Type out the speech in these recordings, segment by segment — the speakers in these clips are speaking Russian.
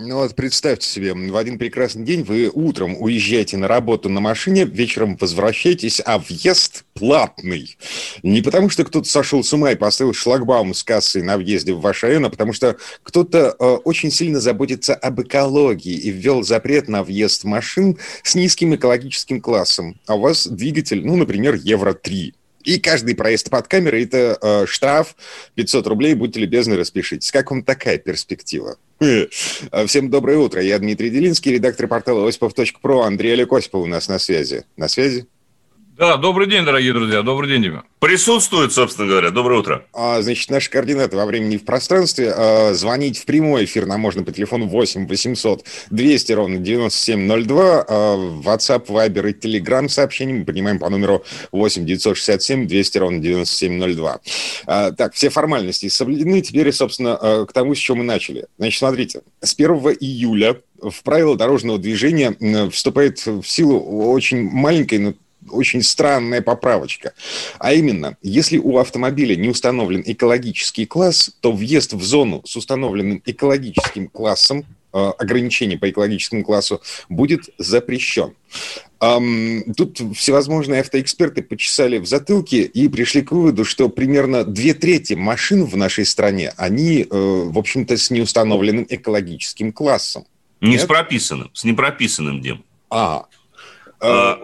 Ну вот представьте себе, в один прекрасный день вы утром уезжаете на работу на машине, вечером возвращаетесь, а въезд платный. Не потому, что кто-то сошел с ума и поставил шлагбаум с кассой на въезде в ваш район, а потому что кто-то э, очень сильно заботится об экологии и ввел запрет на въезд машин с низким экологическим классом. А у вас двигатель, ну, например, Евро-3. И каждый проезд под камерой – это э, штраф 500 рублей, будьте любезны, распишитесь. Как вам такая перспектива? Всем доброе утро. Я Дмитрий Делинский, редактор портала осипов.про. Андрей Олег Осипов у нас на связи. На связи? Да, добрый день, дорогие друзья. Добрый день, Дима. Присутствует, собственно говоря. Доброе утро. А, значит, наши координаты во времени и в пространстве. А, звонить в прямой эфир нам можно по телефону 8 800 200 ровно 9702. А, WhatsApp, Viber и Telegram сообщения мы принимаем по номеру 8 967 200 ровно 9702. А, так, все формальности соблюдены. Теперь, собственно, а, к тому, с чего мы начали. Значит, смотрите. С 1 июля в правила дорожного движения вступает в силу очень маленькая, но очень странная поправочка. А именно, если у автомобиля не установлен экологический класс, то въезд в зону с установленным экологическим классом, э, ограничение по экологическому классу, будет запрещен. Тут всевозможные автоэксперты почесали в затылке и пришли к выводу, что примерно две трети машин в нашей стране, они, э, в общем-то, с неустановленным экологическим классом. Не Нет? с прописанным, с непрописанным, Дим. А, э, А,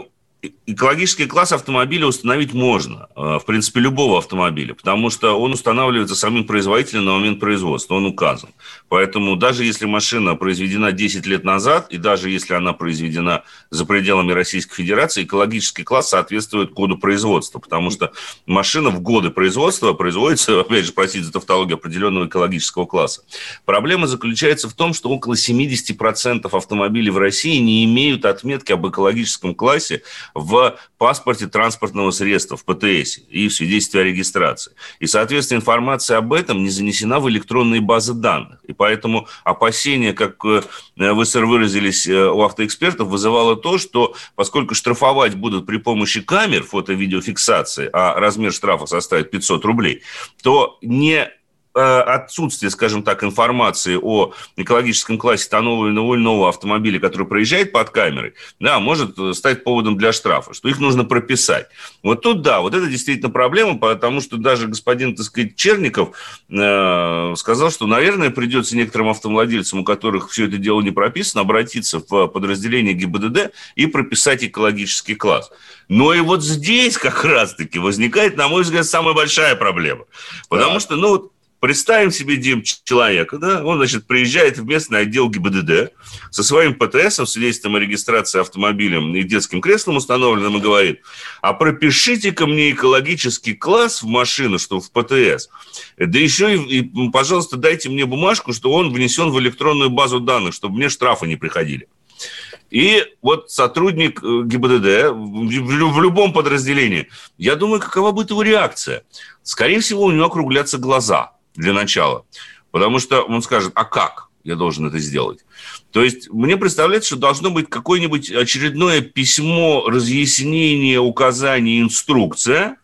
Экологический класс автомобиля установить можно, э, в принципе, любого автомобиля, потому что он устанавливается самим производителем на момент производства, он указан. Поэтому даже если машина произведена 10 лет назад, и даже если она произведена за пределами Российской Федерации, экологический класс соответствует коду производства, потому что машина в годы производства производится, опять же, простите за тавтологию, определенного экологического класса. Проблема заключается в том, что около 70% автомобилей в России не имеют отметки об экологическом классе в паспорте транспортного средства, в ПТС и в свидетельстве о регистрации. И, соответственно, информация об этом не занесена в электронные базы данных. И поэтому опасения, как э, вы, сэр, выразились э, у автоэкспертов, вызывало то, что поскольку штрафовать будут при помощи камер фото-видеофиксации, а размер штрафа составит 500 рублей, то не отсутствие, скажем так, информации о экологическом классе того или иного автомобиля, который проезжает под камерой, да, может э, стать поводом для штрафа, что их нужно прописать. Вот тут, да, вот это действительно проблема, потому что даже господин, так сказать, Черников э, сказал, что, наверное, придется некоторым автовладельцам, у которых все это дело не прописано, обратиться в подразделение ГИБДД и прописать экологический класс. Но и вот здесь как раз-таки возникает, на мой взгляд, самая большая проблема. Потому Да. что, ну, Представим себе, Дим, человека, да, он, значит, приезжает в местный отдел ГИБДД со своим ПТСом, свидетельством о регистрации автомобилем и детским креслом установленным, и говорит, а пропишите-ка мне экологический класс в машину, что в ПТС, да еще и, и, пожалуйста, дайте мне бумажку, что он внесен в электронную базу данных, чтобы мне штрафы не приходили. И вот сотрудник э, ГИБДД в, любом подразделении, я думаю, какова будет его реакция? Скорее всего, у него округлятся глаза для начала. Потому что он скажет, а как я должен это сделать? То есть мне представляется, что должно быть какое-нибудь очередное письмо, разъяснение, указание, инструкция,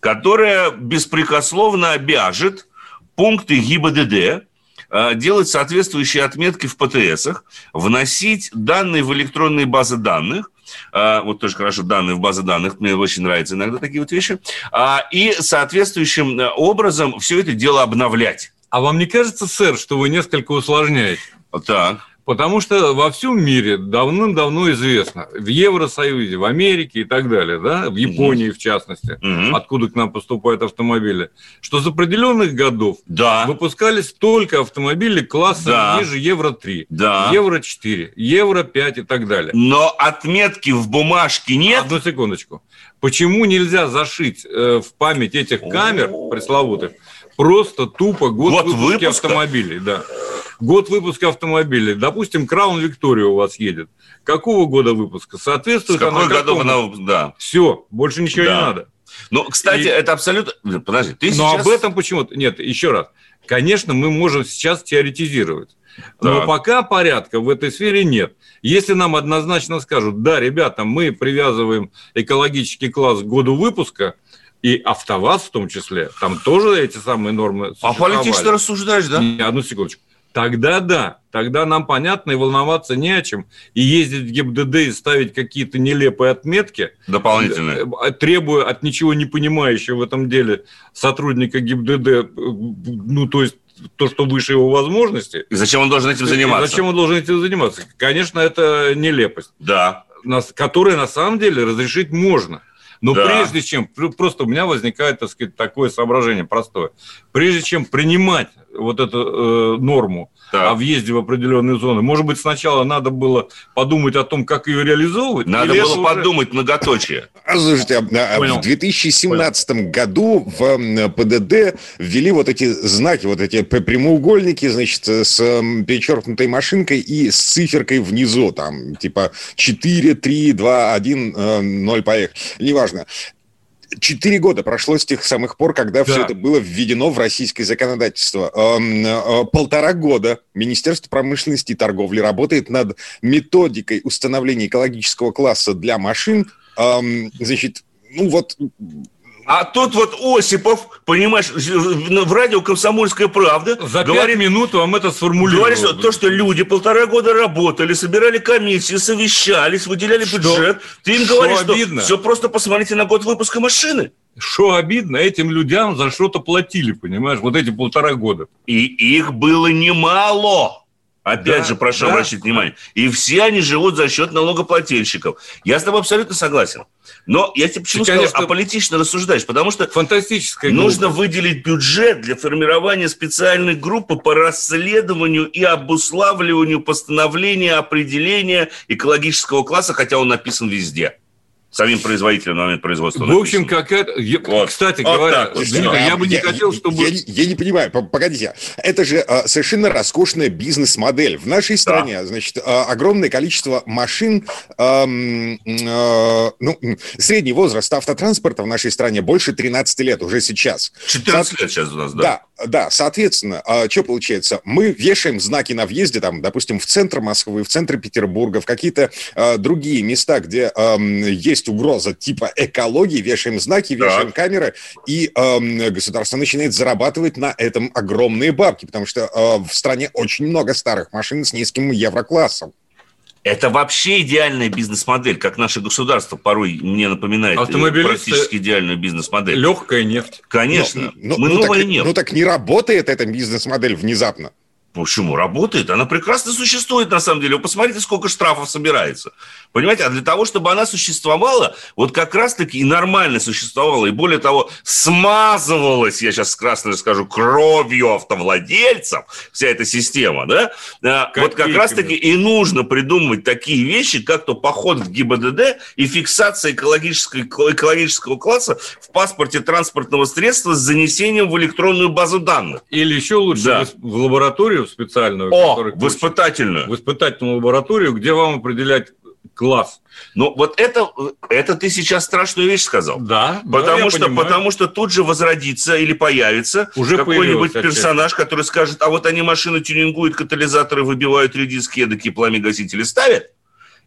которая беспрекословно обяжет пункты ГИБДД э, делать соответствующие отметки в ПТСах, вносить данные в электронные базы данных, вот тоже хорошо, данные в базы данных, мне очень нравятся иногда такие вот вещи, а, и соответствующим э, образом все это дело обновлять. А вам не кажется, сэр, что вы несколько усложняете? Так. Потому что во всем мире давным-давно известно, в Евросоюзе, в Америке и так далее, да, в Японии в частности, Мгм. откуда к нам поступают автомобили, что с определенных годов Да. выпускались только автомобили класса Да. ниже Евро-3, Да. Евро-4, Евро-5 и так далее. Но отметки в бумажке нет. Одну секундочку. Почему нельзя зашить э, в память этих камер пресловутых просто тупо год, Год выпуска, выпуска? автомобилей? Да. Год выпуска автомобилей. Допустим, Краун Виктория у вас едет. Какого года выпуска? С Соответствует какой она какому? она... Да. Все, больше ничего Да. не надо. Ну, кстати, и... это абсолютно... Подожди, ты Но сейчас... об этом почему-то... Нет, еще раз. Конечно, мы можем сейчас теоретизировать. Но да. пока порядка в этой сфере нет. Если нам однозначно скажут, да, ребята, мы привязываем экологический класс к году выпуска, и АвтоВАЗ в том числе, там тоже эти самые нормы А политично рассуждаешь, да? Не, одну секундочку. Тогда да, тогда нам понятно и волноваться не о чем. И ездить в ГИБДД и ставить какие-то нелепые отметки. Дополнительные. Э, требуя от ничего не понимающего в этом деле сотрудника ГИБДД, э, ну, то есть то, что выше его возможности. И зачем он должен этим заниматься? зачем он должен этим заниматься? Конечно, это нелепость. Да. Которую на самом деле разрешить можно. Но да. прежде чем, просто у меня возникает, так сказать, такое соображение простое. Прежде чем принимать вот эту э, норму да. о въезде в определенные зоны, может быть, сначала надо было подумать о том, как ее реализовывать? Надо было подумать уже... многоточие. А, слушайте, а, в 2017 Понял. году в ПДД ввели вот эти знаки, вот эти прямоугольники, значит, с перечеркнутой машинкой и с циферкой внизу, там, типа 4, 3, 2, 1, 0, поехали. Неважно важно. Четыре года прошло с тех самых пор, когда да. все это было введено в российское законодательство. Эм, э, полтора года Министерство промышленности и торговли работает над методикой установления экологического класса для машин. Эм, значит, ну вот а тут вот Осипов, понимаешь, в радио «Комсомольская правда» За говорит, минут вам это сформулировал. Говорит, что то, что люди полтора года работали, собирали комиссии, совещались, выделяли что? бюджет. Ты им что говоришь, обидно? что все просто посмотрите на год выпуска машины. Что обидно, этим людям за что-то платили, понимаешь, вот эти полтора года. И их было немало. Опять да, же, прошу да. обратить внимание. И все они живут за счет налогоплательщиков. Я с тобой абсолютно согласен. Но я тебе почему Ты, сказал, конечно, аполитично рассуждаешь? Потому что фантастическая нужно глупость. выделить бюджет для формирования специальной группы по расследованию и обуславливанию постановления определения экологического класса, хотя он написан везде самим производителем на момент производства. В общем, какая-то... Вот. Кстати вот говоря, так, Дмитрий, я бы не я, хотел, чтобы... Я, я не понимаю, погодите. Это же а, совершенно роскошная бизнес-модель. В нашей стране, да. значит, а, огромное количество машин... А, а, ну, средний возраст автотранспорта в нашей стране больше 13 лет уже сейчас. 14 лет сейчас у нас, да? Да, да, соответственно, а, что получается? Мы вешаем знаки на въезде, там, допустим, в центр Москвы, в центр Петербурга, в какие-то а, другие места, где а, есть угроза типа экологии, вешаем знаки, вешаем так. камеры, и а, государство начинает зарабатывать на этом огромные бабки, потому что а, в стране очень много старых машин с низким евроклассом. Это вообще идеальная бизнес-модель, как наше государство порой мне напоминает э, практически идеальную бизнес-модель. Легкая нефть. Конечно. Но, но, Мы ну, новая так, нефть. Ну так не работает эта бизнес-модель внезапно. Почему? Работает. Она прекрасно существует, на самом деле. Вы посмотрите, сколько штрафов собирается. Понимаете? А для того, чтобы она существовала, вот как раз-таки и нормально существовала, и более того, смазывалась, я сейчас красно скажу, кровью автовладельцев, вся эта система, да? Как вот как раз-таки и нужно придумывать такие вещи, как то поход в ГИБДД и фиксация экологического, экологического класса в паспорте транспортного средства с занесением в электронную базу данных. Или еще лучше да. в лабораторию лабораторию специальную. О, в испытательную. В испытательную лабораторию, где вам определять класс. Ну, вот это, это ты сейчас страшную вещь сказал. Да. Потому, да, что, потому что тут же возродится или появится Уже какой-нибудь персонаж, который скажет, а вот они машины тюнингуют, катализаторы выбивают редиски, эдакие пламя-гасители ставят.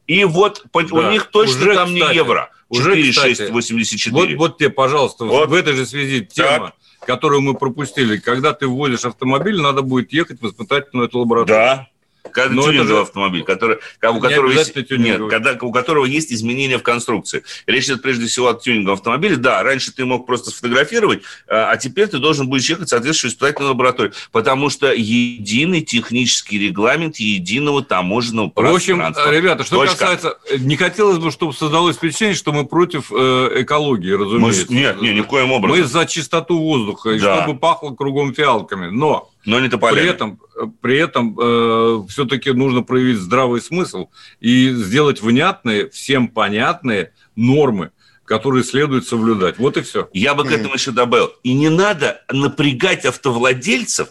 И вот да. у них точно уже, там кстати, не евро. 4,684. Вот, вот тебе, пожалуйста, вот. в этой же связи тема. Так которую мы пропустили. Когда ты вводишь автомобиль, надо будет ехать в испытательную эту лабораторию. Да. Когда Но тюнинговый же... автомобиль, который, у, которого есть, нет, когда, у которого есть изменения в конструкции. Речь идет прежде всего о тюнинговом автомобиле. Да, раньше ты мог просто сфотографировать, а, а теперь ты должен будешь ехать в соответствующую испытательную лабораторию, потому что единый технический регламент единого таможенного пространства. В общем, ребята, что Точка. касается... Не хотелось бы, чтобы создалось впечатление, что мы против э, экологии, разумеется. Мы, нет, нет, никоим образом. Мы за чистоту воздуха, да. и чтобы пахло кругом фиалками. Но но не тополями. При этом, при этом э, все-таки нужно проявить здравый смысл и сделать внятные, всем понятные нормы, которые следует соблюдать. Вот и все. Я бы к этому еще добавил. И не надо напрягать автовладельцев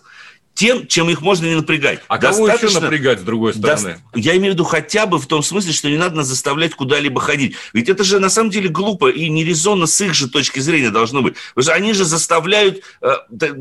тем, чем их можно не напрягать. А кого еще напрягать, с другой стороны? До... Я имею в виду хотя бы в том смысле, что не надо нас заставлять куда-либо ходить. Ведь это же на самом деле глупо и нерезонно с их же точки зрения должно быть. Потому что они же заставляют, э,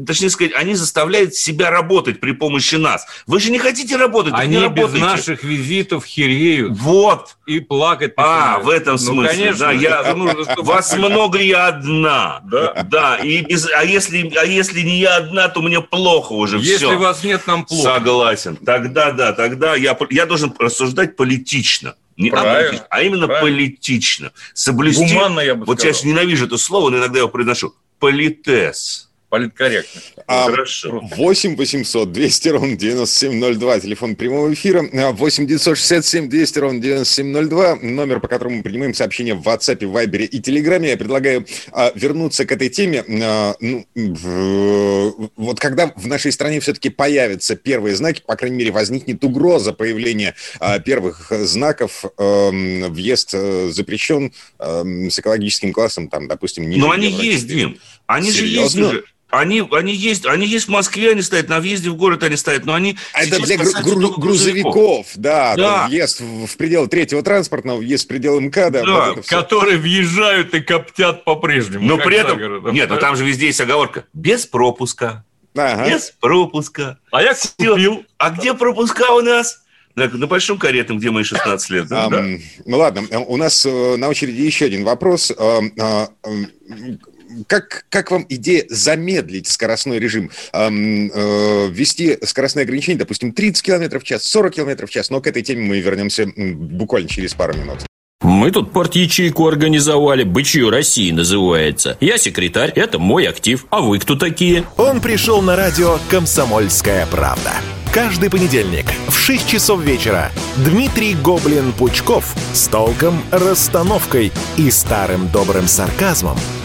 точнее сказать, они заставляют себя работать при помощи нас. Вы же не хотите работать, Они не без наших визитов хереют. Вот. И плакать. А, в этом ну, смысле. Ну, конечно. Да, я, вас много, я одна. Да. Да. И без, а, если, а если не я одна, то мне плохо уже Если все. вас нет, нам плохо. Согласен. Тогда, да, тогда я, я должен рассуждать политично. Не Правильно. а именно Правильно. политично. Соблюсти... Гуманно, я бы Вот сказал. я ненавижу это слово, но иногда я его произношу. Политес политкорректно. А, Хорошо. 8 800 200 ровно 9702, телефон прямого эфира. 8 967 200 ровно 9702, номер, по которому мы принимаем сообщения в WhatsApp, Viber и Telegram. Я предлагаю а, вернуться к этой теме. А, ну, в, вот когда в нашей стране все-таки появятся первые знаки, по крайней мере, возникнет угроза появления а, первых знаков, а, въезд а, запрещен а, с экологическим классом, там, допустим. Но они есть, Дим. Они Серьезно? же есть уже. Они, они, есть, они есть в Москве, они стоят, на въезде в город они стоят, но они... А это для гру- грузовиков, грузовиков, да, да. въезд в, в пределы третьего транспортного, въезд в пределы МКАДа. Да, вот которые въезжают и коптят по-прежнему. Но при этом... Нет, но там же везде есть оговорка. Без пропуска. Ага. Без пропуска. А я купил. А где пропуска у нас? На, на большом каретном, где мои 16 лет. Да? Um, ну ладно, у нас э, на очереди еще один вопрос. Как, как вам идея замедлить скоростной режим? Эм, э, ввести скоростные ограничения, допустим, 30 км в час, 40 км в час, но к этой теме мы вернемся буквально через пару минут. Мы тут порт-ячейку организовали, «Бычью России» называется. Я секретарь, это мой актив. А вы кто такие? Он пришел на радио «Комсомольская правда». Каждый понедельник в 6 часов вечера Дмитрий Гоблин-Пучков с толком, расстановкой и старым добрым сарказмом –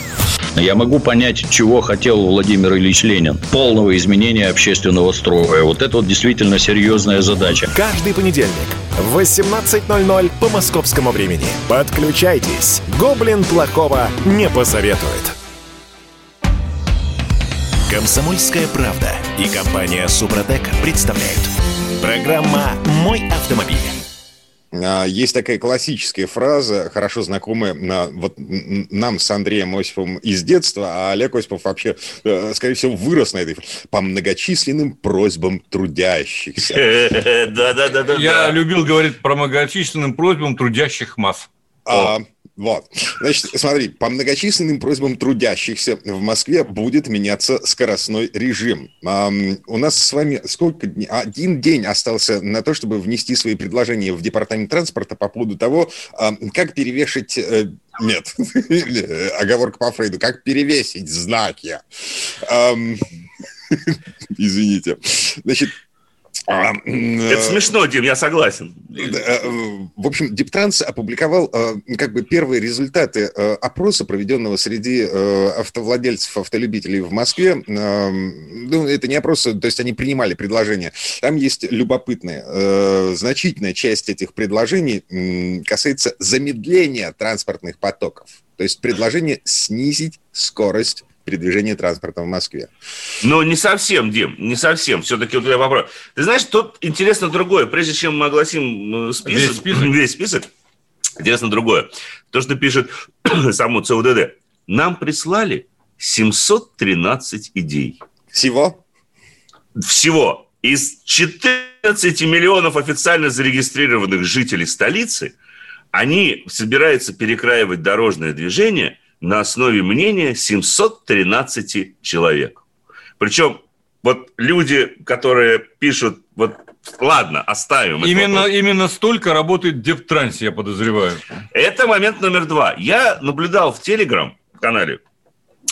Я могу понять, чего хотел Владимир Ильич Ленин. Полного изменения общественного строя. Вот это вот действительно серьезная задача. Каждый понедельник в 18.00 по московскому времени. Подключайтесь. Гоблин плохого не посоветует. Комсомольская правда и компания Супротек представляют. Программа «Мой автомобиль». А, есть такая классическая фраза, хорошо знакомая вот нам с Андреем Осиповым из детства, а Олег Осипов вообще, э, скорее всего, вырос на этой по многочисленным просьбам трудящихся. Да-да-да. Я любил говорить про многочисленным просьбам трудящих масс. А, вот. Значит, смотри, по многочисленным просьбам трудящихся в Москве будет меняться скоростной режим. у нас с вами сколько дней? Один день остался на то, чтобы внести свои предложения в департамент транспорта по поводу того, как перевешать... Э, нет, оговорка по Фрейду. Как перевесить знаки. Извините. Значит, Это э, смешно, Дим, я согласен. Э, в общем, Диптранс опубликовал э, как бы первые результаты опроса, проведенного среди автовладельцев, автолюбителей в Москве. Ну, это не опрос, то есть они принимали предложения. Там есть любопытные. Значительная часть этих предложений касается замедления транспортных потоков. То есть предложение снизить скорость передвижения транспорта в Москве. Но не совсем, Дим, не совсем. Все-таки вот я вопрос. Ты знаешь, тут интересно другое. Прежде чем мы огласим э, список, весь список, весь список интересно другое. То, что пишет само ЦУДД. Нам прислали 713 идей. Всего? Всего. Из 14 миллионов официально зарегистрированных жителей столицы они собираются перекраивать дорожное движение – на основе мнения 713 человек. Причем вот люди, которые пишут, вот ладно, оставим. Именно, именно столько работает в Дептрансе, я подозреваю. Это момент номер два. Я наблюдал в Телеграм-канале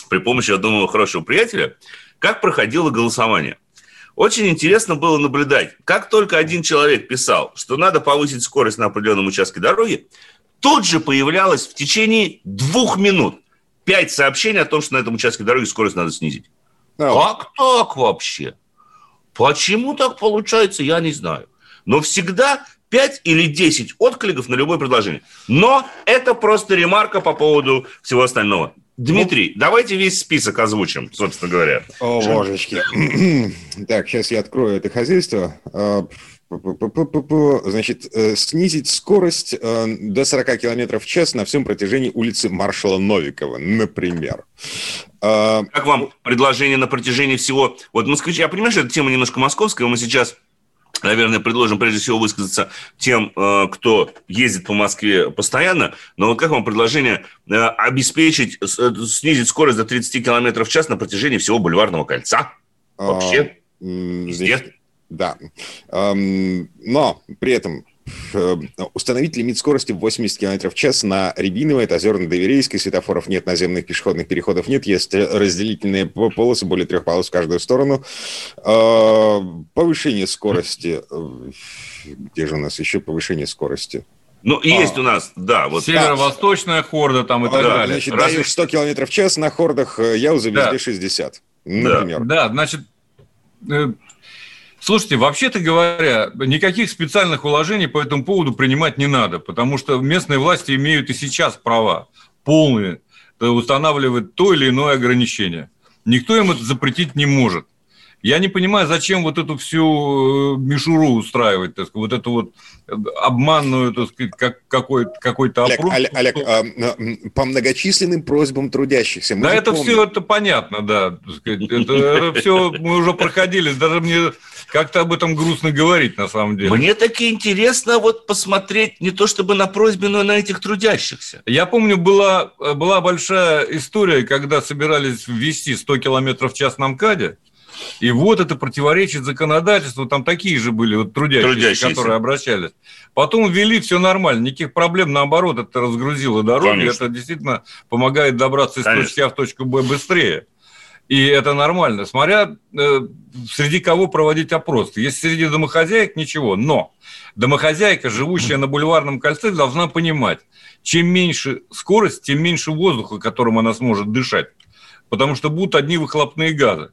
при помощи одного хорошего приятеля, как проходило голосование. очень интересно было наблюдать, как только один человек писал, что надо повысить скорость на определенном участке дороги, тут же появлялось в течение двух минут пять сообщений о том, что на этом участке дороги скорость надо снизить. Oh. Как так вообще? Почему так получается, я не знаю. Но всегда 5 или 10 откликов на любое предложение. Но это просто ремарка по поводу всего остального. Дмитрий, ну, давайте весь список озвучим, собственно говоря. О, божечки. так, сейчас я открою это хозяйство. А, значит, э, снизить скорость э, до 40 км в час на всем протяжении улицы маршала Новикова, например. А, как вам предложение на протяжении всего... Вот москвичи, я понимаю, что эта тема немножко московская, мы сейчас наверное, предложим прежде всего высказаться тем, э, кто ездит по Москве постоянно. Но вот как вам предложение э, обеспечить, э, снизить скорость до 30 км в час на протяжении всего бульварного кольца? Вообще? А, Значит, да. Но при этом Э, установить лимит скорости в 80 км в час на Рябиново, это Озерно-Доверейской, светофоров нет, наземных пешеходных переходов нет, есть разделительные полосы, более трех полос в каждую сторону. Э, повышение скорости, э, где же у нас еще повышение скорости? Ну, а. есть у нас, да. Вот. Северо-восточная хорда там и так да, далее. Значит, Раз... даешь 100 км в час, на хордах Яуза везде да. 60, например. Да, да значит, Слушайте, вообще-то говоря, никаких специальных уложений по этому поводу принимать не надо, потому что местные власти имеют и сейчас права полные устанавливать то или иное ограничение. Никто им это запретить не может. Я не понимаю, зачем вот эту всю э, мишуру устраивать, так сказать, вот эту вот обманную, так сказать, как, какой, какой-то Олег, опрос. Олег, Олег а, по многочисленным просьбам трудящихся. Мы да, это помним. все это понятно, да. Сказать, это, это все мы уже проходили. Даже мне как-то об этом грустно говорить, на самом деле. Мне таки интересно вот посмотреть не то чтобы на просьбы, но на этих трудящихся. Я помню, была, была большая история, когда собирались ввести 100 километров в час на МКАДе. И вот это противоречит законодательству. Там такие же были вот трудящиеся, трудящиеся. которые обращались. Потом ввели, все нормально, никаких проблем. Наоборот, это разгрузило дороги. Конечно. Это действительно помогает добраться из Конечно. точки А в точку Б быстрее. И это нормально. Смотря э, среди кого проводить опрос. Если среди домохозяек, ничего. Но домохозяйка, живущая на бульварном кольце, должна понимать, чем меньше скорость, тем меньше воздуха, которым она сможет дышать. Потому что будут одни выхлопные газы.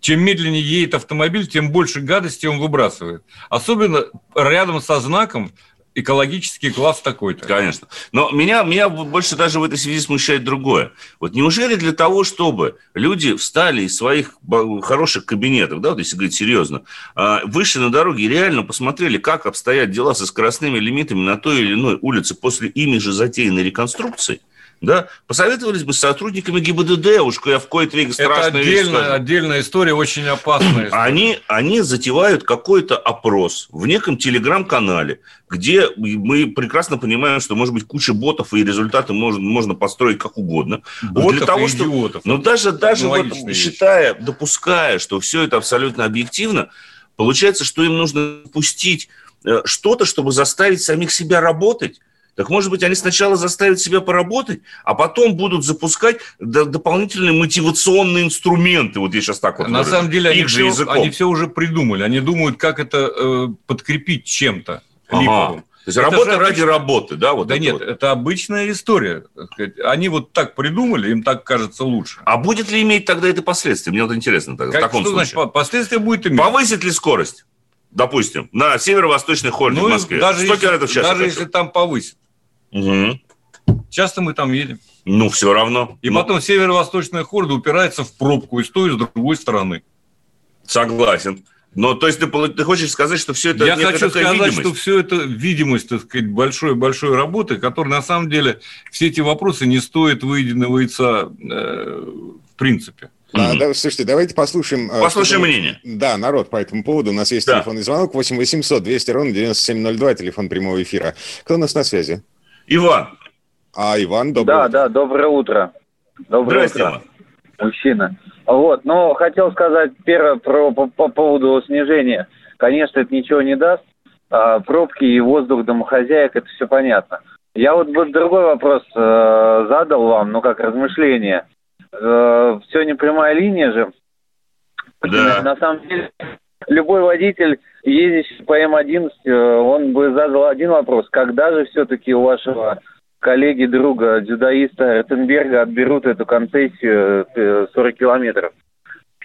Чем медленнее едет автомобиль, тем больше гадости он выбрасывает. Особенно рядом со знаком, экологический класс такой-то. Конечно. Но меня, меня больше даже в этой связи смущает другое. Вот неужели для того, чтобы люди встали из своих хороших кабинетов, да, вот если говорить серьезно, а, вышли на дороги и реально посмотрели, как обстоят дела со скоростными лимитами на той или иной улице после ими же затеянной реконструкции – да, посоветовались бы с сотрудниками ГИБДД, уж я в кои-то веке страшная Это отдельная, отдельная история, очень опасная. История. Они, они затевают какой-то опрос в неком телеграм-канале, где мы прекрасно понимаем, что может быть куча ботов, и результаты можно, можно построить как угодно. Ботов для того, и что, идиотов. Но даже, даже вот, считая, допуская, что все это абсолютно объективно, получается, что им нужно пустить э, что-то, чтобы заставить самих себя работать. Так может быть, они сначала заставят себя поработать, а потом будут запускать дополнительные мотивационные инструменты. Вот я сейчас так вот. На выражу. самом деле они все, они все уже придумали. Они думают, как это э, подкрепить чем-то липовым. То есть это работа ради обычная... работы, да? Вот да нет, вот. это обычная история. Они вот так придумали, им так кажется лучше. А будет ли иметь тогда это последствия? Мне вот интересно. Тогда, как, в таком что случае. значит последствия будет иметь? Повысит ли скорость? Допустим, на северо-восточной холде ну, в Москве. Даже 100 км в час. Даже если там повысит. Угу. Часто мы там едем. Ну, все равно. И Но... потом северо-восточная хорда упирается в пробку и с той, и с другой стороны. Согласен. Но то есть ты, ты хочешь сказать, что все это Я хочу сказать, видимость? что все это видимость, так сказать, большой-большой работы, которая на самом деле все эти вопросы не стоит выеденного яйца э, в принципе. А, да, слушайте, давайте послушаем... Э, послушаем мнение. Да, народ по этому поводу. У нас есть да. телефонный звонок 8 800 200 ровно 9702, телефон прямого эфира. Кто у нас на связи? Иван. А, Иван, доброе Да, да, доброе утро. Доброе утро, Иван. мужчина. Вот, но хотел сказать первое про, по, по поводу снижения. Конечно, это ничего не даст. А, пробки и воздух домохозяек, это все понятно. Я вот другой вопрос э, задал вам, ну как размышление. Э, все не прямая линия же. Да. На самом деле любой водитель, ездящий по М11, э, он бы задал один вопрос. Когда же все-таки у вашего коллеги, друга, дзюдоиста Ротенберга отберут эту концессию 40 э, километров?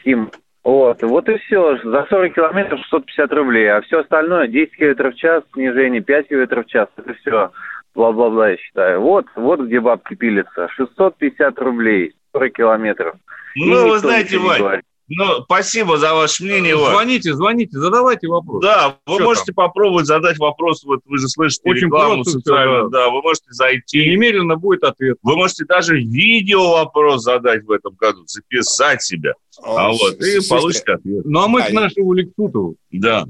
Хим. Вот, вот и все. За 40 километров 650 рублей, а все остальное 10 километров в час, снижение 5 километров в час, это все бла-бла-бла, я считаю. Вот, вот где бабки пилятся. 650 рублей, 40 километров. Ну, вы знаете, Вань, ну, спасибо за ваше мнение. Звоните, звоните, задавайте вопрос. Да, вы Что можете там? попробовать задать вопрос, вот вы же слышите Очень рекламу социальную, да. вы можете зайти. И немедленно будет ответ. Вы можете даже видео вопрос задать в этом году, записать себя. А, вот, и получите ответ. Ну, а мы к нашему Лексутову. Да.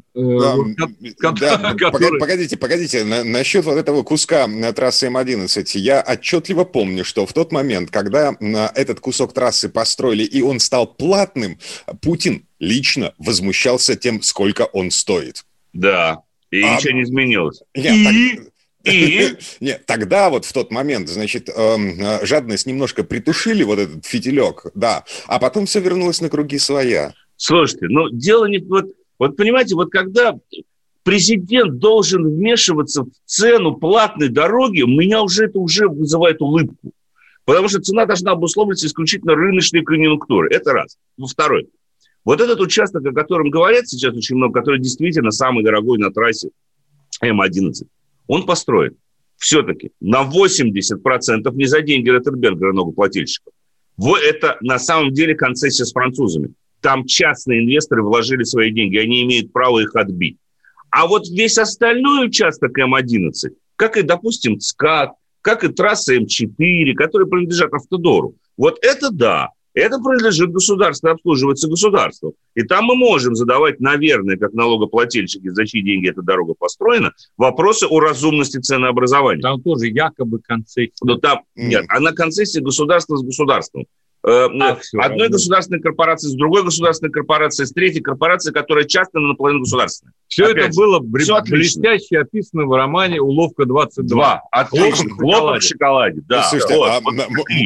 Погодите, погодите. насчет вот этого куска на трассе М11. Я отчетливо помню, что в тот момент, когда этот кусок трассы построили, и он стал платным, Путин лично возмущался тем, сколько он стоит. Да. И а, ничего не изменилось. Нет, и... Так, и? Нет, тогда вот в тот момент, значит, эм, э, жадность немножко притушили вот этот фитилек, да, а потом все вернулось на круги своя. Слушайте, ну дело не... Вот, вот понимаете, вот когда президент должен вмешиваться в цену платной дороги, у меня уже это уже вызывает улыбку. Потому что цена должна обусловливаться исключительно рыночной конъюнктурой. Это раз. Ну, второй. Вот этот участок, о котором говорят сейчас очень много, который действительно самый дорогой на трассе М11, он построен все-таки на 80% не за деньги Роттербергера налогоплательщиков. Это на самом деле концессия с французами. Там частные инвесторы вложили свои деньги, они имеют право их отбить. А вот весь остальной участок М11, как и, допустим, ЦКАД, как и трасса М4, которые принадлежат Автодору, вот это да, это принадлежит государству, обслуживается государством. И там мы можем задавать, наверное, как налогоплательщики, за чьи деньги эта дорога построена, вопросы о разумности ценообразования. Там тоже якобы концессия. Но там, нет, она концессия государства с государством. Э, а, одной равно. государственной корпорации с другой государственной корпорацией, с третьей корпорацией, которая часто наполовину государственная. Все Опять это было все блестяще описано в романе «Уловка 22». Отлично. Хлопок в шоколаде. Да. Слушайте, вот, а, вот,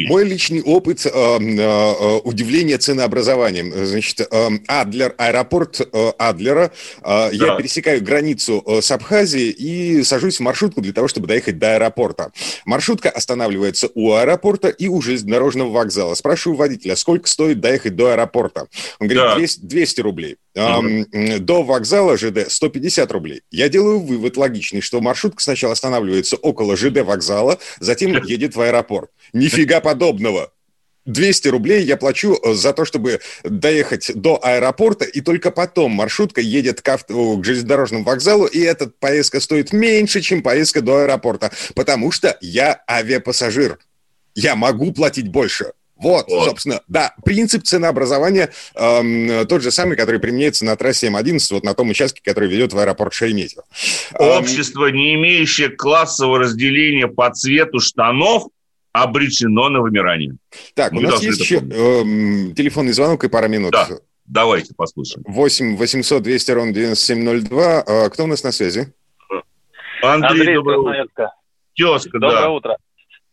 мой личный опыт э, э, удивления ценообразованием. Значит, э, Адлер, аэропорт э, Адлера. Э, да. Я пересекаю границу э, с Абхазией и сажусь в маршрутку для того, чтобы доехать до аэропорта. Маршрутка останавливается у аэропорта и у железнодорожного вокзала. Спрашиваю спрашиваю водителя, сколько стоит доехать до аэропорта? Он говорит, да. 200, 200 рублей. Mm-hmm. До вокзала ЖД 150 рублей. Я делаю вывод логичный, что маршрутка сначала останавливается около ЖД вокзала, затем едет в аэропорт. Нифига подобного. 200 рублей я плачу э, за то, чтобы доехать до аэропорта, и только потом маршрутка едет к, авто, к железнодорожному вокзалу, и эта поездка стоит меньше, чем поездка до аэропорта, потому что я авиапассажир. Я могу платить больше. Вот, вот, собственно, да, принцип ценообразования эм, тот же самый, который применяется на трассе М11, вот на том участке, который ведет в аэропорт Шереметьево. Общество, эм... не имеющее классового разделения по цвету штанов, обречено на вымирание. Так, Мы у нас есть еще эм, телефонный звонок и пара минут. Да, давайте послушаем. 8 800 200 ровно 9702. Э, кто у нас на связи? Андрей, Андрей доброе утро. Тезка, Доброе да. утро.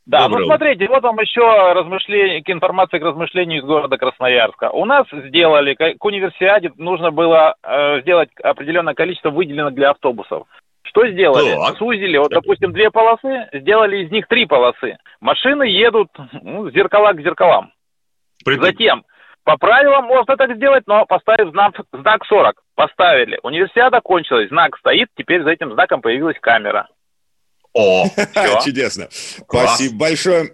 Да, Доброго. ну смотрите, вот вам еще размышление, информация к размышлению из города Красноярска. У нас сделали, к универсиаде нужно было э, сделать определенное количество выделенных для автобусов. Что сделали? Так. Сузили, вот, допустим, две полосы, сделали из них три полосы. Машины едут ну, зеркала к зеркалам. Притом. Затем, по правилам можно так сделать, но поставив знак, знак 40. Поставили. Универсиада кончилась, знак стоит, теперь за этим знаком появилась камера. О, чудесно. Спасибо большое.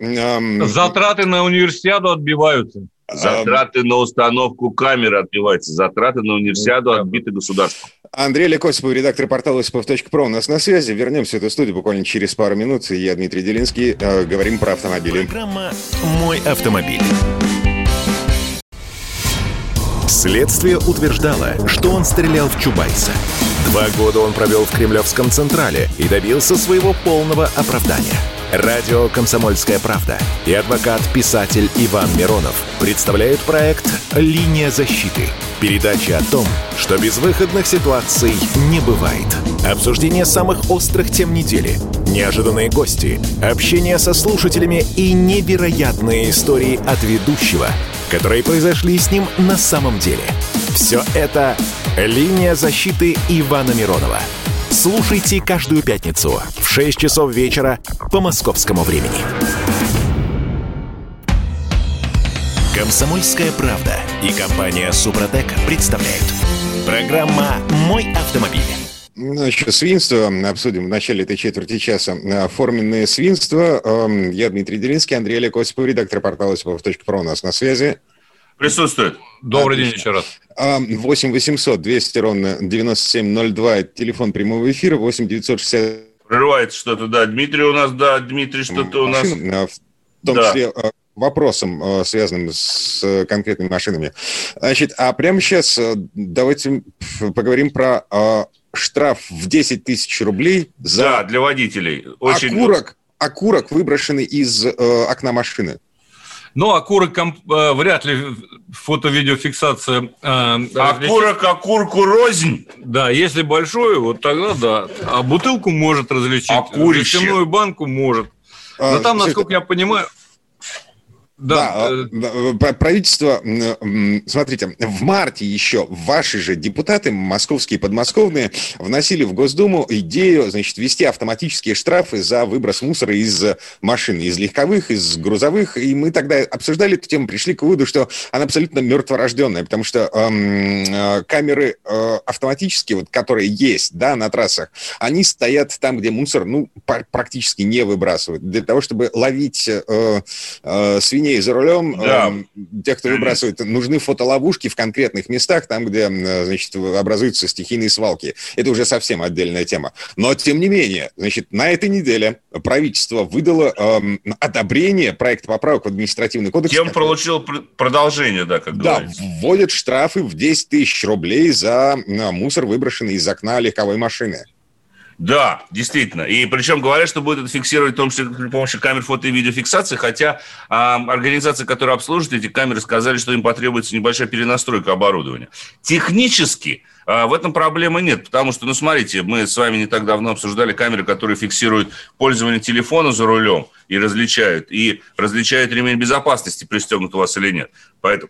Затраты на универсиаду отбиваются. Затраты на установку камеры отбиваются. Затраты на универсиаду отбиты государством. Андрей Лекосипов, редактор портала осипов.про у нас на связи. Вернемся в эту студию буквально через пару минут. Я Дмитрий Делинский. Э, говорим про автомобили. Программа «Мой автомобиль». Следствие утверждало, что он стрелял в Чубайса. Два года он провел в Кремлевском Централе и добился своего полного оправдания. Радио «Комсомольская правда» и адвокат-писатель Иван Миронов представляют проект «Линия защиты». Передача о том, что безвыходных ситуаций не бывает. Обсуждение самых острых тем недели, неожиданные гости, общение со слушателями и невероятные истории от ведущего, которые произошли с ним на самом деле. Все это Линия защиты Ивана Миронова. Слушайте каждую пятницу в 6 часов вечера по московскому времени. Комсомольская правда и компания Супротек представляют. Программа «Мой автомобиль». Значит, свинство обсудим в начале этой четверти часа. Форменное свинство. Эм, я Дмитрий Делинский, Андрей Олег Осипов, редактор портала осипов.про у нас на связи. Присутствует. Добрый Отлично. день еще раз. 8 800 200 ровно 9702, телефон прямого эфира, 8 960... Прерывается что-то, да. Дмитрий у нас, да, Дмитрий что-то у нас... А, в том да. числе а, вопросом, а, связанным с конкретными машинами. Значит, а прямо сейчас давайте поговорим про штраф в 10 тысяч рублей за... Да, для водителей. Очень... Окурок, окурок, выброшенный из э, окна машины. Ну, окурок комп... Э, вряд ли фото-видеофиксация. Э, окурок, окурку рознь. Да, если большой, вот тогда да. А бутылку может различить. Окурище. Жестяную банку может. Но а, там, насколько я понимаю, да, да, э, правительство, смотрите, в марте еще ваши же депутаты, московские и подмосковные, вносили в Госдуму идею, значит, ввести автоматические штрафы за выброс мусора из машин, из легковых, из грузовых, и мы тогда обсуждали эту тему, пришли к выводу, что она абсолютно мертворожденная, потому что э, камеры э, автоматические, вот, которые есть, да, на трассах, они стоят там, где мусор, ну, практически не выбрасывают, для того, чтобы ловить э, э, свиней свиней за рулем, да. э, тех, кто выбрасывает, нужны фотоловушки в конкретных местах, там, где, значит, образуются стихийные свалки. Это уже совсем отдельная тема. Но, тем не менее, значит, на этой неделе правительство выдало э, одобрение проекта поправок в административный кодекс. Который... получил продолжение, да, как Да, говорится. вводят штрафы в 10 тысяч рублей за мусор, выброшенный из окна легковой машины. Да, действительно. И причем говорят, что будет это фиксировать в том числе при помощи камер фото и видеофиксации, хотя а, организации, которые обслуживают эти камеры, сказали, что им потребуется небольшая перенастройка оборудования. Технически а, в этом проблемы нет, потому что, ну, смотрите, мы с вами не так давно обсуждали камеры, которые фиксируют пользование телефона за рулем и различают, и различают ремень безопасности, пристегнут у вас или нет. Поэтому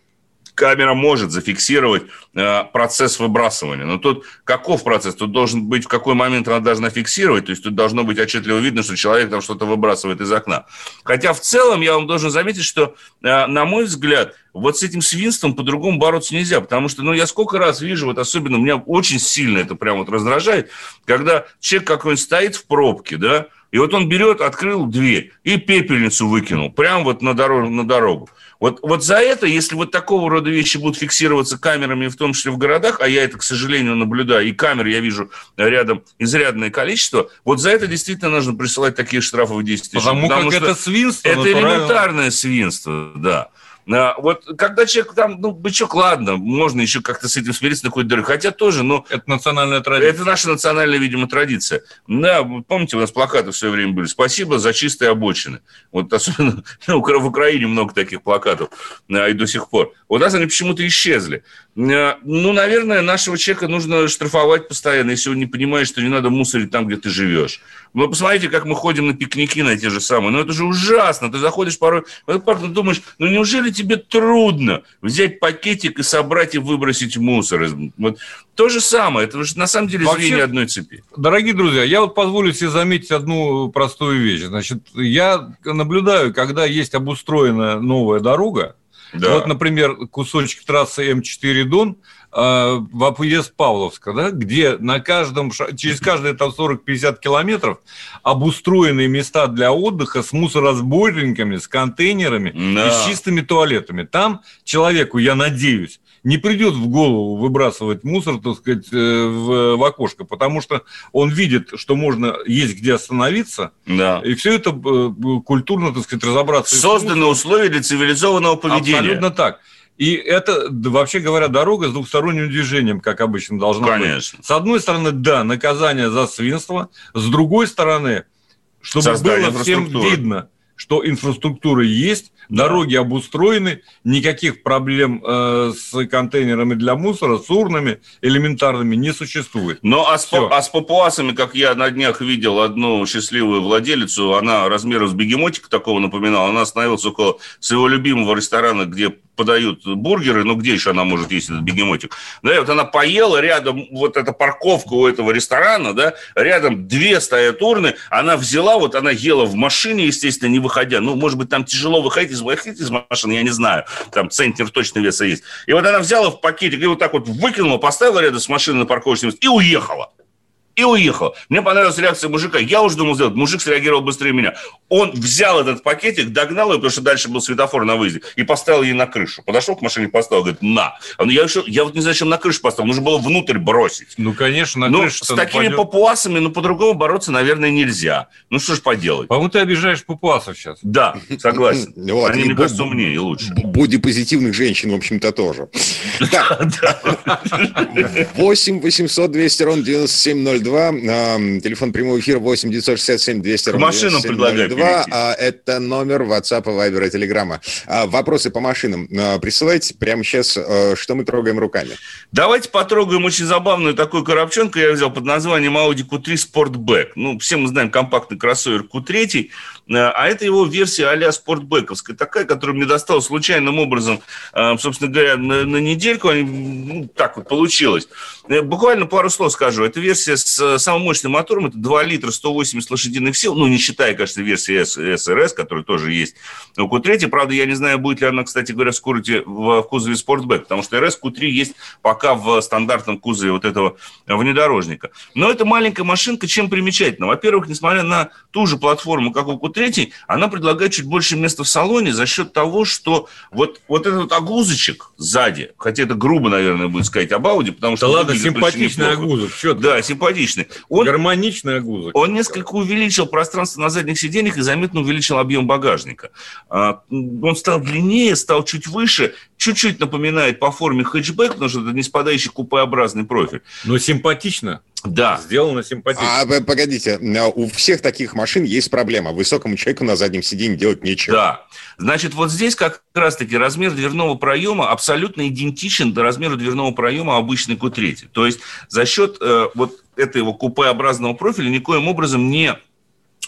камера может зафиксировать э, процесс выбрасывания. Но тут каков процесс? Тут должен быть, в какой момент она должна фиксировать. То есть тут должно быть отчетливо видно, что человек там что-то выбрасывает из окна. Хотя в целом я вам должен заметить, что, э, на мой взгляд, вот с этим свинством по-другому бороться нельзя, потому что, ну, я сколько раз вижу, вот особенно меня очень сильно это прямо вот раздражает, когда человек какой-нибудь стоит в пробке, да, и вот он берет, открыл дверь и пепельницу выкинул прямо вот на дорогу. На дорогу. Вот, вот за это, если вот такого рода вещи будут фиксироваться камерами, в том числе в городах, а я это, к сожалению, наблюдаю, и камер я вижу рядом изрядное количество, вот за это действительно нужно присылать такие штрафы в 10 тысяч. Потому, потому как это свинство. Это натурально. элементарное свинство, да. А, вот когда человек там, ну, бычок, ладно, можно еще как-то с этим смириться на какой-то дороге. Хотя тоже, ну... Это национальная традиция. Это наша национальная, видимо, традиция. Да, помните, у нас плакаты в свое время были. Спасибо за чистые обочины. Вот особенно ну, в Украине много таких плакатов а, и до сих пор. У нас они почему-то исчезли. А, ну, наверное, нашего человека нужно штрафовать постоянно, если он не понимает, что не надо мусорить там, где ты живешь. Вы посмотрите, как мы ходим на пикники на те же самые. Ну, это же ужасно. Ты заходишь порой в этот парк, и думаешь, ну, неужели тебе трудно взять пакетик и собрать и выбросить мусор. Вот то же самое. Это же на самом деле Вообще, звенья одной цепи. Дорогие друзья, я вот позволю себе заметить одну простую вещь. Значит, я наблюдаю, когда есть обустроена новая дорога, да. Вот, например, кусочек трассы М4 Дон – в объезд Павловска, да, где на каждом, через каждые там 40-50 километров обустроенные места для отдыха с мусоросборниками, с контейнерами да. и с чистыми туалетами. Там человеку, я надеюсь, не придет в голову выбрасывать мусор, так сказать, э, в, в окошко, потому что он видит, что можно есть где остановиться, да. и все это э, культурно, так сказать, разобраться. Созданы условия для цивилизованного поведения. Абсолютно так. И это, вообще говоря, дорога с двухсторонним движением, как обычно должна Конечно. быть. С одной стороны, да, наказание за свинство. С другой стороны, чтобы Создание было всем видно, что инфраструктура есть, да. дороги обустроены, никаких проблем э, с контейнерами для мусора, с урнами элементарными не существует. Но а с, а с папуасами, как я на днях видел одну счастливую владелицу, она размером с бегемотика такого напоминала, она остановилась около своего любимого ресторана, где подают бургеры, ну где еще она может есть этот бегемотик? Да, и вот она поела рядом, вот эта парковка у этого ресторана, да, рядом две стоят урны, она взяла, вот она ела в машине, естественно, не выходя, ну, может быть, там тяжело выходить из, выходить из машины, я не знаю, там центнер точно веса есть. И вот она взяла в пакетик и вот так вот выкинула, поставила рядом с машиной на парковочном месте и уехала и уехал. Мне понравилась реакция мужика. Я уже думал сделать. Мужик среагировал быстрее меня. Он взял этот пакетик, догнал ее, потому что дальше был светофор на выезде, и поставил ей на крышу. Подошел к машине, поставил, говорит, на. Я, еще, я вот не знаю, чем на крышу поставил. Нужно было внутрь бросить. Ну, конечно, на ну, крышу. С такими нападет. папуасами, ну, по-другому бороться, наверное, нельзя. Ну, что ж поделать. По-моему, ты обижаешь папуасов сейчас. Да, согласен. Они, мне кажется, умнее и лучше. Бодипозитивных женщин, в общем-то, тоже. 8 800 200 ровно 9702 телефон прямого эфира 8 967 200 К машинам предлагаю 2, а Это номер WhatsApp, Viber и Telegram. А, вопросы по машинам а, присылайте прямо сейчас, а, что мы трогаем руками. Давайте потрогаем очень забавную такую коробчонку. Я взял под названием Audi Q3 Sportback. Ну, все мы знаем компактный кроссовер Q3. А это его версия а-ля спортбековская, такая, которая мне досталась случайным образом, собственно говоря, на, на недельку, ну, так вот получилось. Э, буквально пару слов скажу. Это версия с самым мощным мотором, это 2 литра 180 лошадиных сил, ну, не считая, конечно, версии СРС, которая тоже есть у Q3. Правда, я не знаю, будет ли она, кстати говоря, в скорости в кузове Sportback, потому что РС Q3 есть пока в стандартном кузове вот этого внедорожника. Но эта маленькая машинка чем примечательна? Во-первых, несмотря на ту же платформу, как у Q3, она предлагает чуть больше места в салоне за счет того, что вот, вот этот огузочек сзади, хотя это грубо, наверное, будет сказать об Audi, потому что... Да ладно, симпатичный огузок. Что да, симпатичный. Он, Гармоничный огузок. Он несколько увеличил пространство на задних сиденьях и заметно увеличил объем багажника. А, он стал длиннее, стал чуть выше, чуть-чуть напоминает по форме хэтчбэк, потому что это не спадающий купеобразный профиль. Но симпатично. Да. Сделано симпатично. А, погодите, у всех таких машин есть проблема. Высокому человеку на заднем сиденье делать нечего. Да. Значит, вот здесь как раз-таки размер дверного проема абсолютно идентичен до размера дверного проема обычной Q3. То есть за счет э, вот этого купеобразного профиля никоим образом не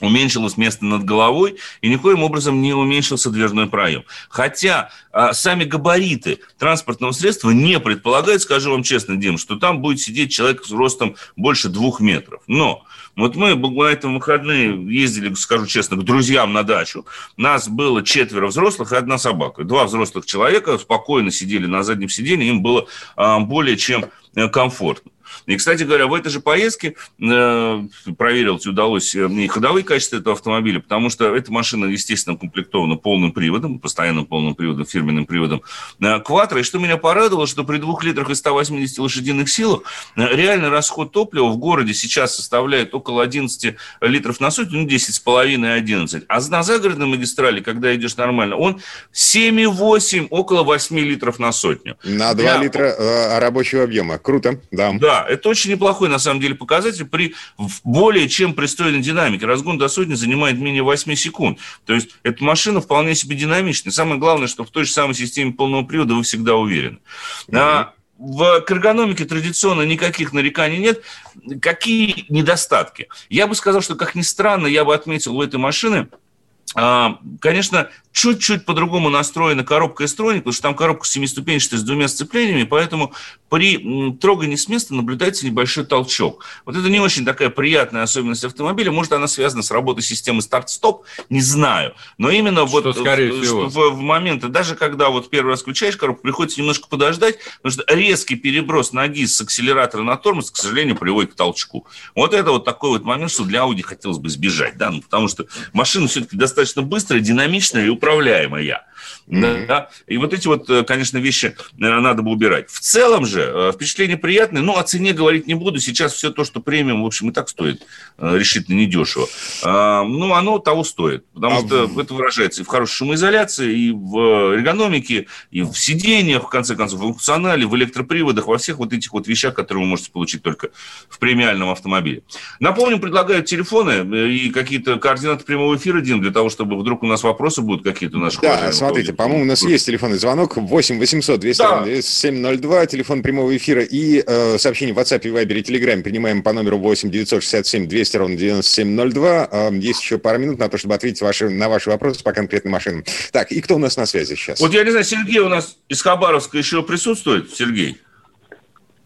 уменьшилось место над головой и никоим образом не уменьшился дверной проем. Хотя а, сами габариты транспортного средства не предполагают, скажу вам честно, Дим, что там будет сидеть человек с ростом больше двух метров. Но вот мы на этом выходные ездили, скажу честно, к друзьям на дачу. Нас было четверо взрослых и одна собака. Два взрослых человека спокойно сидели на заднем сиденье, им было а, более чем э, комфортно. И, кстати говоря, в этой же поездке э, проверил, удалось э, мне ходовые качества этого автомобиля, потому что эта машина, естественно, комплектована полным приводом, постоянным полным приводом, фирменным приводом э, Quattro. И что меня порадовало, что при двух литрах и 180 лошадиных силах э, реальный расход топлива в городе сейчас составляет около 11 литров на сотню, ну, 10,5 и 11. А на загородной магистрали, когда идешь нормально, он 7,8, около 8 литров на сотню. На 2 Я... литра э, рабочего объема. Круто, да. Да, это очень неплохой, на самом деле, показатель при более чем пристойной динамике. Разгон до сотни занимает менее 8 секунд. То есть, эта машина вполне себе динамичная. Самое главное, что в той же самой системе полного привода вы всегда уверены. Mm-hmm. В эргономике традиционно никаких нареканий нет. Какие недостатки? Я бы сказал, что, как ни странно, я бы отметил у этой машины, конечно, чуть-чуть по-другому настроена коробка S-Tronic, потому что там коробка семиступенчатая с двумя сцеплениями, поэтому при трогании с места наблюдается небольшой толчок. Вот это не очень такая приятная особенность автомобиля. Может, она связана с работой системы старт-стоп, не знаю. Но именно что, вот скорее в, всего. В, в моменты, даже когда вот первый раз включаешь коробку, приходится немножко подождать, потому что резкий переброс ноги с акселератора на тормоз, к сожалению, приводит к толчку. Вот это вот такой вот момент, что для Audi хотелось бы избежать, да, ну, потому что машина все-таки достаточно быстрая, динамичная и управляемая. Mm-hmm. Да? И вот эти вот, э, конечно, вещи э, надо бы убирать. В целом же э, впечатление приятное, но о цене говорить не буду. Сейчас все то, что премиум, в общем, и так стоит решительно недешево. А, ну, оно того стоит, потому а что в... это выражается и в хорошей шумоизоляции, и в эргономике, и в сиденьях, в конце концов, в функционале, в электроприводах, во всех вот этих вот вещах, которые вы можете получить только в премиальном автомобиле. Напомню, предлагают телефоны и какие-то координаты прямого эфира, Дин, для того, чтобы вдруг у нас вопросы будут какие-то у наших Да, Смотрите, по-моему, у нас есть телефонный звонок 8 800 29702, да. телефон прямого эфира и э, сообщение в WhatsApp, Viber и Telegram принимаем по номеру 8 967 200 ровно 9702. Э, есть еще пару минут на то, чтобы ответить ваши, на ваши вопросы по конкретным машинам. Так, и кто у нас на связи сейчас? Вот я не знаю, Сергей у нас из Хабаровска еще присутствует? Сергей?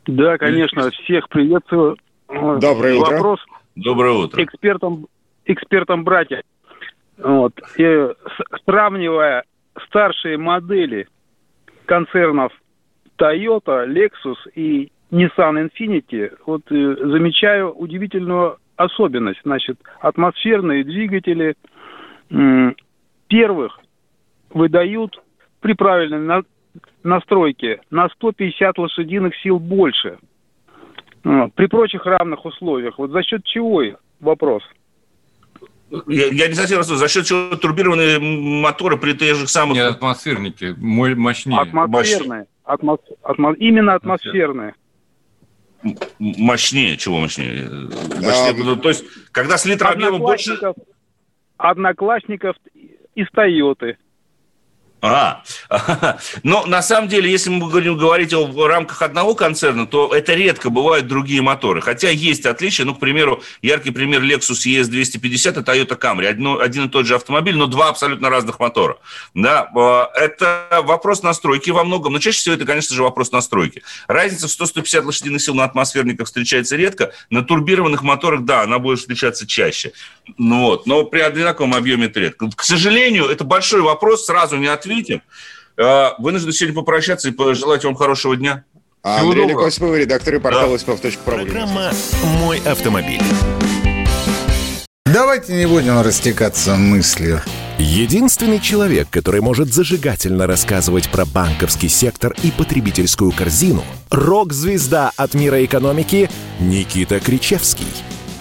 Да, конечно, всех приветствую. Доброе утро. Вопрос Доброе утро. Экспертам, экспертам братья. Вот. И сравнивая старшие модели концернов Toyota, Lexus и Nissan Infiniti, вот э, замечаю удивительную особенность. Значит, атмосферные двигатели э, первых выдают при правильной на, настройке на 150 лошадиных сил больше. Вот, при прочих равных условиях. Вот за счет чего? Вопрос я, я не совсем расскажу, за счет чего турбированные моторы при тех же самых... Нет, атмосферники, мощнее. Атмосферные. Атмос... Атмо... Именно атмосферные. Мощнее, чего мощнее? мощнее а, то есть, когда с литра объема больше... Одноклассников из Тойоты. А, но на самом деле, если мы будем говорить о рамках одного концерна, то это редко бывают другие моторы. Хотя есть отличия. Ну, к примеру, яркий пример Lexus ES250 и Toyota Camry. Одно, один и тот же автомобиль, но два абсолютно разных мотора. Да, а, это вопрос настройки во многом. Но чаще всего это, конечно же, вопрос настройки. Разница в 100-150 лошадиных сил на атмосферниках встречается редко. На турбированных моторах, да, она будет встречаться чаще. Ну, вот. Но при одинаковом объеме это редко. К сожалению, это большой вопрос, сразу не ответить ответим. А, вынужден сегодня попрощаться и пожелать вам хорошего дня. А Андрей Лекосипов, редактор и портал да. Программа «Мой автомобиль». Давайте не будем растекаться мыслью. Единственный человек, который может зажигательно рассказывать про банковский сектор и потребительскую корзину – рок-звезда от мира экономики Никита Кричевский.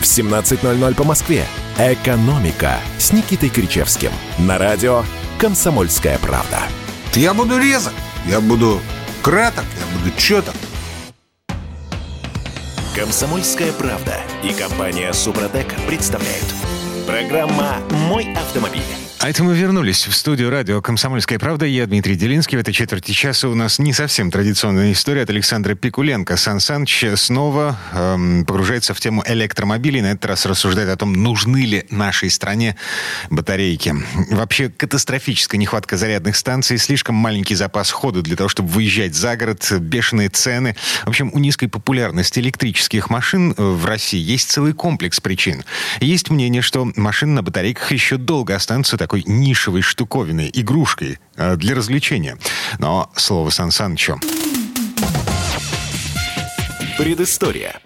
в 17.00 по Москве. «Экономика» с Никитой Кричевским. На радио «Комсомольская правда». Я буду резок, я буду краток, я буду четок. «Комсомольская правда» и компания «Супротек» представляют. Программа «Мой автомобиль». А это мы вернулись в студию радио «Комсомольская правда». Я Дмитрий Делинский. В этой четверти часа у нас не совсем традиционная история от Александра Пикуленко. Сан Саныч снова эм, погружается в тему электромобилей. На этот раз рассуждает о том, нужны ли нашей стране батарейки. Вообще катастрофическая нехватка зарядных станций, слишком маленький запас хода для того, чтобы выезжать за город, бешеные цены. В общем, у низкой популярности электрических машин э, в России есть целый комплекс причин. Есть мнение, что машины на батарейках еще долго останутся такой нишевой штуковиной, игрушкой э, для развлечения. Но слово Сан Санычу. Предыстория.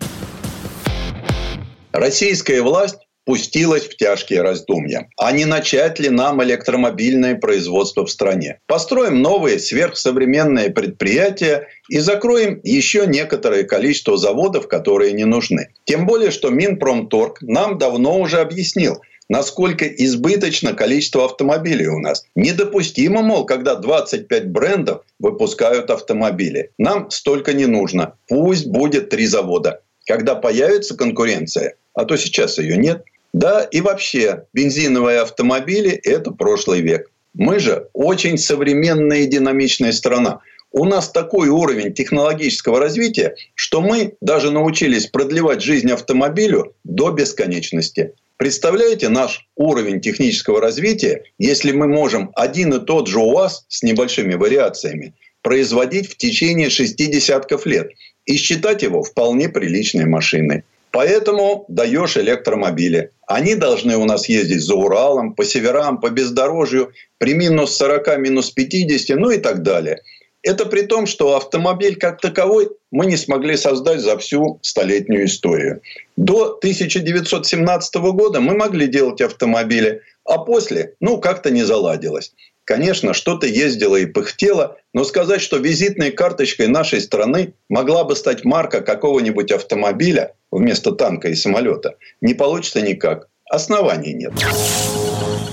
Российская власть пустилась в тяжкие раздумья. А не начать ли нам электромобильное производство в стране? Построим новые сверхсовременные предприятия и закроем еще некоторое количество заводов, которые не нужны. Тем более, что Минпромторг нам давно уже объяснил – насколько избыточно количество автомобилей у нас. Недопустимо, мол, когда 25 брендов выпускают автомобили. Нам столько не нужно. Пусть будет три завода. Когда появится конкуренция, а то сейчас ее нет, да, и вообще, бензиновые автомобили – это прошлый век. Мы же очень современная и динамичная страна. У нас такой уровень технологического развития, что мы даже научились продлевать жизнь автомобилю до бесконечности. Представляете наш уровень технического развития, если мы можем один и тот же УАЗ с небольшими вариациями производить в течение шести десятков лет и считать его вполне приличной машиной. Поэтому даешь электромобили. Они должны у нас ездить за Уралом, по северам, по бездорожью, при минус 40, минус 50, ну и так далее. Это при том, что автомобиль как таковой мы не смогли создать за всю столетнюю историю. До 1917 года мы могли делать автомобили, а после, ну, как-то не заладилось. Конечно, что-то ездило и пыхтело, но сказать, что визитной карточкой нашей страны могла бы стать марка какого-нибудь автомобиля вместо танка и самолета, не получится никак. Оснований нет.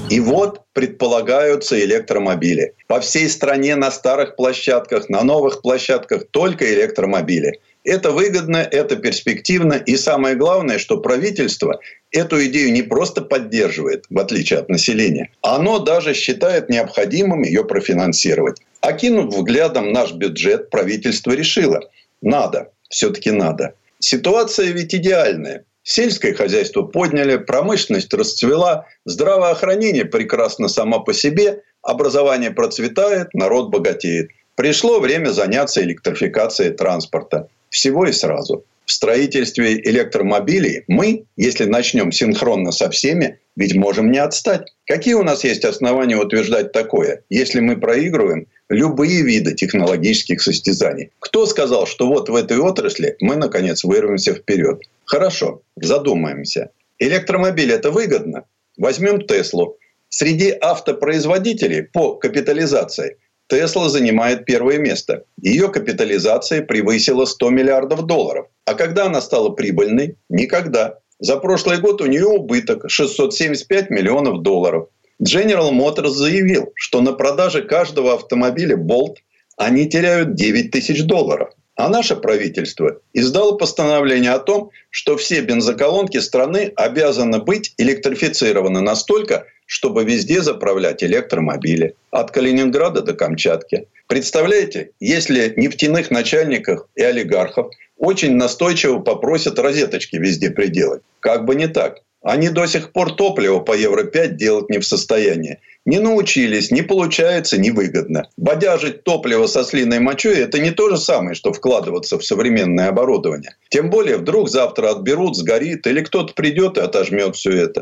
И вот предполагаются электромобили. По всей стране на старых площадках, на новых площадках только электромобили. Это выгодно, это перспективно. И самое главное, что правительство эту идею не просто поддерживает, в отличие от населения, оно даже считает необходимым ее профинансировать. Окинув взглядом наш бюджет, правительство решило, надо, все-таки надо. Ситуация ведь идеальная. Сельское хозяйство подняли, промышленность расцвела, здравоохранение прекрасно само по себе, образование процветает, народ богатеет. Пришло время заняться электрификацией транспорта. Всего и сразу. В строительстве электромобилей мы, если начнем синхронно со всеми, ведь можем не отстать. Какие у нас есть основания утверждать такое, если мы проигрываем любые виды технологических состязаний? Кто сказал, что вот в этой отрасли мы, наконец, вырвемся вперед? Хорошо, задумаемся. Электромобиль – это выгодно? Возьмем Теслу. Среди автопроизводителей по капитализации – Тесла занимает первое место. Ее капитализация превысила 100 миллиардов долларов. А когда она стала прибыльной? Никогда. За прошлый год у нее убыток 675 миллионов долларов. General Motors заявил, что на продаже каждого автомобиля Bolt они теряют 9 тысяч долларов. А наше правительство издало постановление о том, что все бензоколонки страны обязаны быть электрифицированы настолько, чтобы везде заправлять электромобили. От Калининграда до Камчатки. Представляете, если нефтяных начальников и олигархов очень настойчиво попросят розеточки везде приделать. Как бы не так. Они до сих пор топливо по Евро-5 делать не в состоянии. Не научились, не получается, невыгодно. Бодяжить топливо со слиной мочой – это не то же самое, что вкладываться в современное оборудование. Тем более, вдруг завтра отберут, сгорит, или кто-то придет и отожмет все это.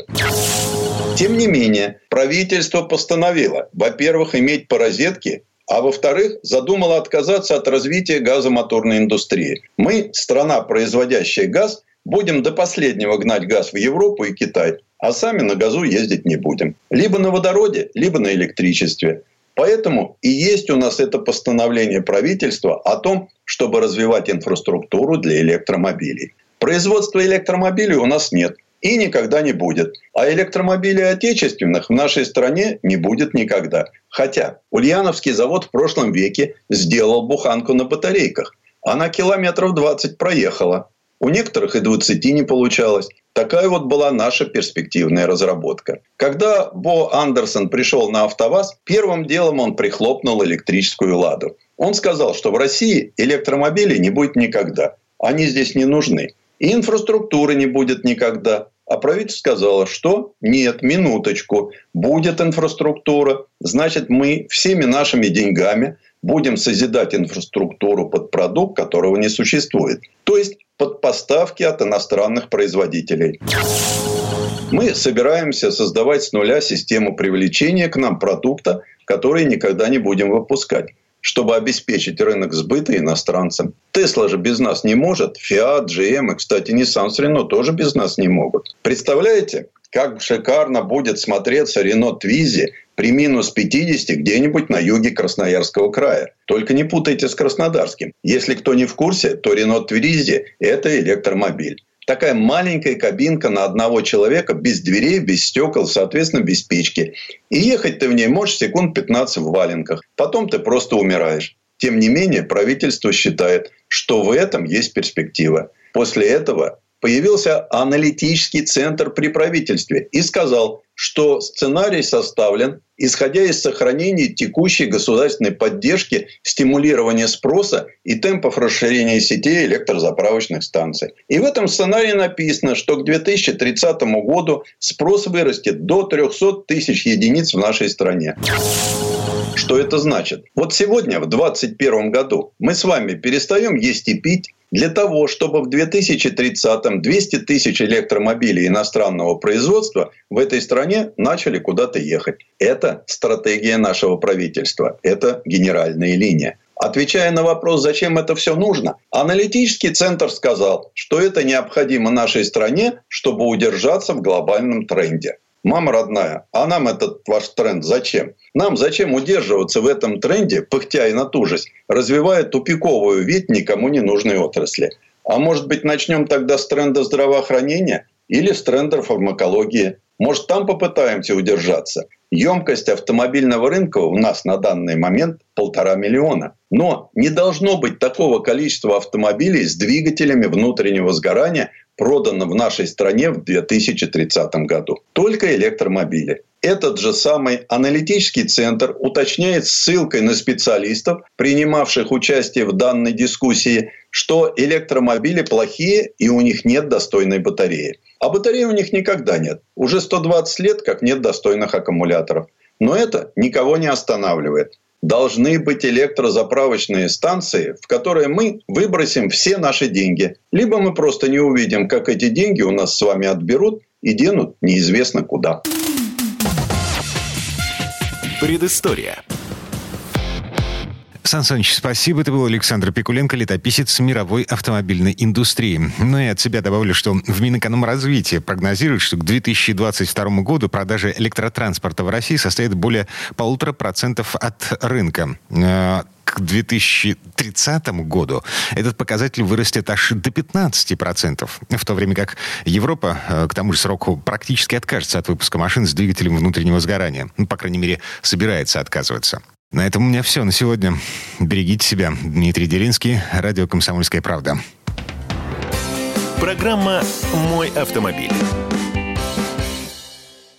Тем не менее, правительство постановило, во-первых, иметь по розетке а во-вторых, задумало отказаться от развития газомоторной индустрии. Мы, страна, производящая газ, будем до последнего гнать газ в Европу и Китай, а сами на газу ездить не будем. Либо на водороде, либо на электричестве. Поэтому и есть у нас это постановление правительства о том, чтобы развивать инфраструктуру для электромобилей. Производства электромобилей у нас нет – и никогда не будет. А электромобилей отечественных в нашей стране не будет никогда. Хотя Ульяновский завод в прошлом веке сделал буханку на батарейках. Она километров 20 проехала. У некоторых и 20 не получалось. Такая вот была наша перспективная разработка. Когда Бо Андерсон пришел на АвтоВАЗ, первым делом он прихлопнул электрическую «Ладу». Он сказал, что в России электромобилей не будет никогда. Они здесь не нужны. И инфраструктуры не будет никогда. А правительство сказало, что нет, минуточку, будет инфраструктура, значит мы всеми нашими деньгами будем созидать инфраструктуру под продукт, которого не существует. То есть под поставки от иностранных производителей. Мы собираемся создавать с нуля систему привлечения к нам продукта, который никогда не будем выпускать чтобы обеспечить рынок сбыта иностранцам. Тесла же без нас не может, Fiat, GM и, кстати, Nissan с Renault тоже без нас не могут. Представляете, как шикарно будет смотреться Renault Twizy при минус 50 где-нибудь на юге Красноярского края. Только не путайте с Краснодарским. Если кто не в курсе, то Renault Twizy – это электромобиль такая маленькая кабинка на одного человека, без дверей, без стекол, соответственно, без печки. И ехать ты в ней можешь секунд 15 в валенках. Потом ты просто умираешь. Тем не менее, правительство считает, что в этом есть перспектива. После этого появился аналитический центр при правительстве и сказал, что сценарий составлен, исходя из сохранения текущей государственной поддержки, стимулирования спроса и темпов расширения сетей электрозаправочных станций. И в этом сценарии написано, что к 2030 году спрос вырастет до 300 тысяч единиц в нашей стране. Что это значит? Вот сегодня, в 2021 году, мы с вами перестаем есть и пить, для того, чтобы в 2030-м 200 тысяч электромобилей иностранного производства в этой стране начали куда-то ехать. Это стратегия нашего правительства. Это генеральная линия. Отвечая на вопрос, зачем это все нужно, аналитический центр сказал, что это необходимо нашей стране, чтобы удержаться в глобальном тренде. Мама родная, а нам этот ваш тренд зачем? Нам зачем удерживаться в этом тренде, пыхтя и натужись, развивая тупиковую вид никому не нужной отрасли? А может быть, начнем тогда с тренда здравоохранения или с тренда фармакологии? Может, там попытаемся удержаться? Емкость автомобильного рынка у нас на данный момент полтора миллиона. Но не должно быть такого количества автомобилей с двигателями внутреннего сгорания, продано в нашей стране в 2030 году. Только электромобили. Этот же самый аналитический центр уточняет ссылкой на специалистов, принимавших участие в данной дискуссии, что электромобили плохие и у них нет достойной батареи. А батареи у них никогда нет. Уже 120 лет, как нет достойных аккумуляторов. Но это никого не останавливает должны быть электрозаправочные станции, в которые мы выбросим все наши деньги. Либо мы просто не увидим, как эти деньги у нас с вами отберут и денут неизвестно куда. Предыстория. Сан Саныч, спасибо. Это был Александр Пикуленко, летописец мировой автомобильной индустрии. Ну и от себя добавлю, что в Минэкономразвитии прогнозируют, что к 2022 году продажи электротранспорта в России составят более полутора процентов от рынка э, к 2030 году этот показатель вырастет аж до 15%, в то время как Европа э, к тому же сроку практически откажется от выпуска машин с двигателем внутреннего сгорания. Ну, по крайней мере, собирается отказываться. На этом у меня все на сегодня. Берегите себя. Дмитрий Делинский, радио «Комсомольская правда». Программа «Мой автомобиль».